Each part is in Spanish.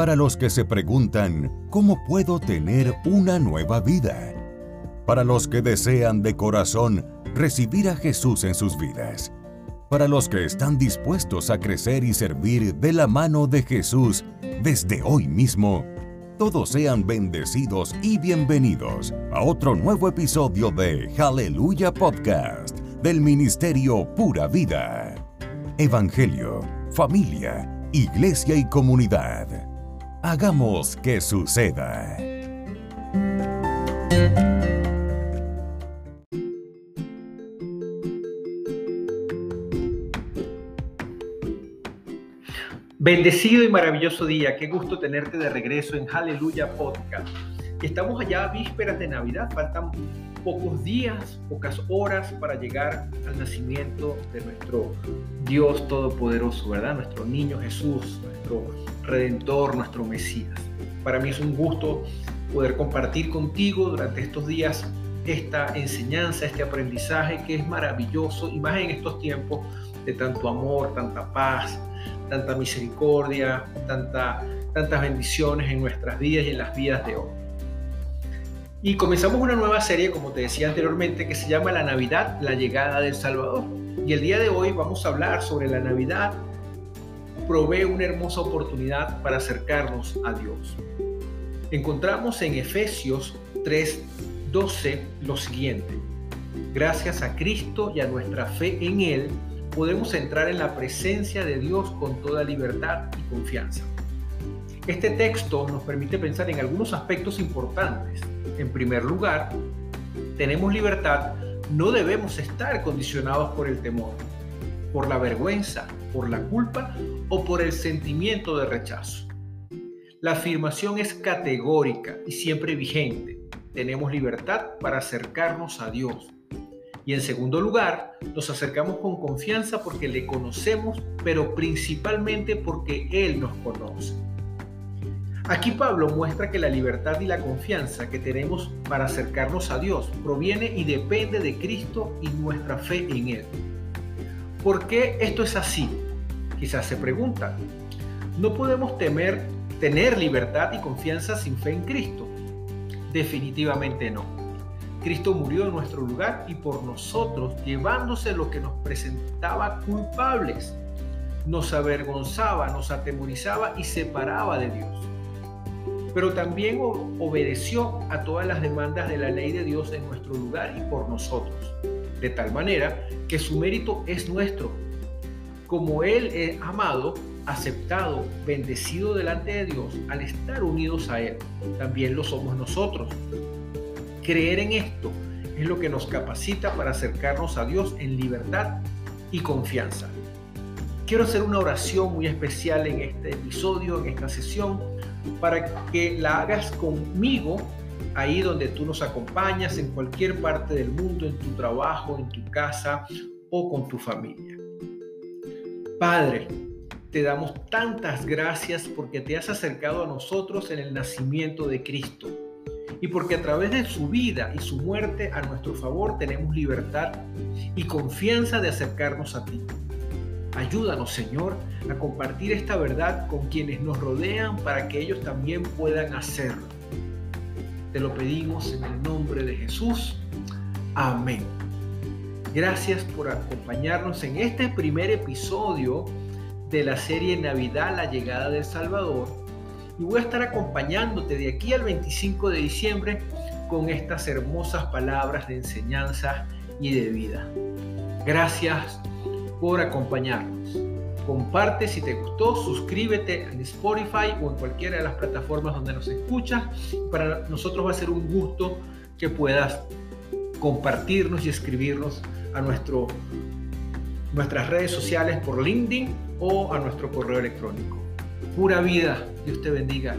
Para los que se preguntan, ¿cómo puedo tener una nueva vida? Para los que desean de corazón recibir a Jesús en sus vidas. Para los que están dispuestos a crecer y servir de la mano de Jesús desde hoy mismo, todos sean bendecidos y bienvenidos a otro nuevo episodio de Aleluya Podcast del Ministerio Pura Vida. Evangelio, familia, iglesia y comunidad. Hagamos que suceda. Bendecido y maravilloso día, qué gusto tenerte de regreso en Aleluya Podcast. Estamos allá a vísperas de Navidad, faltan pocos días, pocas horas para llegar al nacimiento de nuestro Dios Todopoderoso, ¿verdad? Nuestro niño Jesús, nuestro Redentor, nuestro Mesías. Para mí es un gusto poder compartir contigo durante estos días esta enseñanza, este aprendizaje que es maravilloso y más en estos tiempos de tanto amor, tanta paz, tanta misericordia, tanta, tantas bendiciones en nuestras vidas y en las vidas de hoy. Y comenzamos una nueva serie, como te decía anteriormente, que se llama La Navidad, la llegada del Salvador. Y el día de hoy vamos a hablar sobre la Navidad. Provee una hermosa oportunidad para acercarnos a Dios. Encontramos en Efesios 3:12 lo siguiente. Gracias a Cristo y a nuestra fe en Él, podemos entrar en la presencia de Dios con toda libertad y confianza. Este texto nos permite pensar en algunos aspectos importantes. En primer lugar, tenemos libertad, no debemos estar condicionados por el temor, por la vergüenza, por la culpa o por el sentimiento de rechazo. La afirmación es categórica y siempre vigente. Tenemos libertad para acercarnos a Dios, y en segundo lugar, nos acercamos con confianza porque le conocemos, pero principalmente porque Él nos conoce. Aquí Pablo muestra que la libertad y la confianza que tenemos para acercarnos a Dios proviene y depende de Cristo y nuestra fe en Él. ¿Por qué esto es así? Quizás se preguntan. No podemos temer tener libertad y confianza sin fe en Cristo. Definitivamente no. Cristo murió en nuestro lugar y por nosotros, llevándose lo que nos presentaba culpables. Nos avergonzaba, nos atemorizaba y separaba de Dios. Pero también obedeció a todas las demandas de la ley de Dios en nuestro lugar y por nosotros. De tal manera que su mérito es nuestro. Como Él es amado, aceptado, bendecido delante de Dios, al estar unidos a Él, también lo somos nosotros Creer en esto es lo que nos capacita para acercarnos a Dios en libertad y confianza. Quiero hacer una oración muy especial en este episodio, en esta sesión, para que la hagas conmigo ahí donde tú nos acompañas, en cualquier parte del mundo, en tu trabajo, en tu casa o con tu familia. Padre, te damos tantas gracias porque te has acercado a nosotros en el nacimiento de Cristo y porque a través de su vida y su muerte a nuestro favor tenemos libertad y confianza de acercarnos a ti. Ayúdanos, Señor, a compartir esta verdad con quienes nos rodean para que ellos también puedan hacerlo. Te lo pedimos en el nombre de Jesús. Amén. Gracias por acompañarnos en este primer episodio de la serie Navidad, la llegada del Salvador y voy a estar acompañándote de aquí al 25 de diciembre con estas hermosas palabras de enseñanza y de vida. Gracias por acompañarnos. Comparte si te gustó, suscríbete en Spotify o en cualquiera de las plataformas donde nos escuchas. Para nosotros va a ser un gusto que puedas compartirnos y escribirnos a nuestro, nuestras redes sociales por LinkedIn o a nuestro correo electrónico pura vida. Dios te bendiga.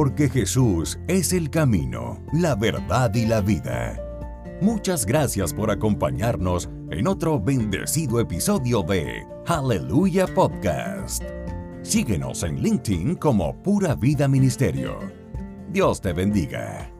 Porque Jesús es el camino, la verdad y la vida. Muchas gracias por acompañarnos en otro bendecido episodio de Aleluya Podcast. Síguenos en LinkedIn como Pura Vida Ministerio. Dios te bendiga.